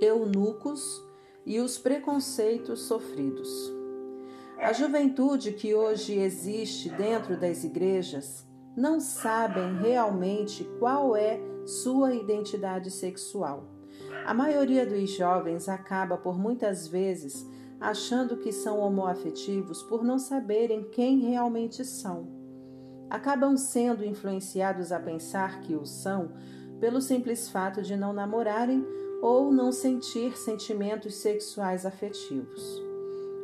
eunucos e os preconceitos sofridos. A juventude que hoje existe dentro das igrejas não sabem realmente qual é sua identidade sexual. A maioria dos jovens acaba por muitas vezes achando que são homoafetivos por não saberem quem realmente são. Acabam sendo influenciados a pensar que o são pelo simples fato de não namorarem ou não sentir sentimentos sexuais afetivos.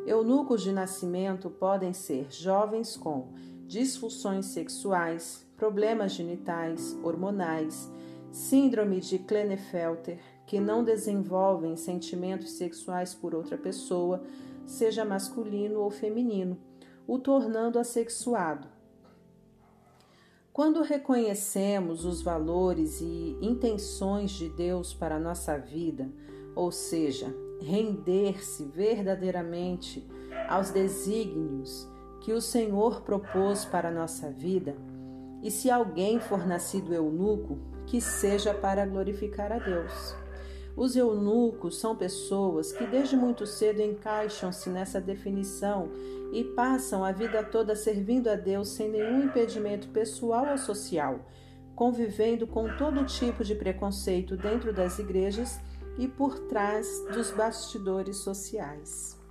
Eunucos de nascimento podem ser jovens com disfunções sexuais, problemas genitais, hormonais, síndrome de Klinefelter, que não desenvolvem sentimentos sexuais por outra pessoa, seja masculino ou feminino, o tornando assexuado. Quando reconhecemos os valores e intenções de Deus para a nossa vida, ou seja, render-se verdadeiramente aos desígnios que o Senhor propôs para a nossa vida, e se alguém for nascido eunuco, que seja para glorificar a Deus. Os eunucos são pessoas que desde muito cedo encaixam-se nessa definição e passam a vida toda servindo a Deus sem nenhum impedimento pessoal ou social, convivendo com todo tipo de preconceito dentro das igrejas e por trás dos bastidores sociais.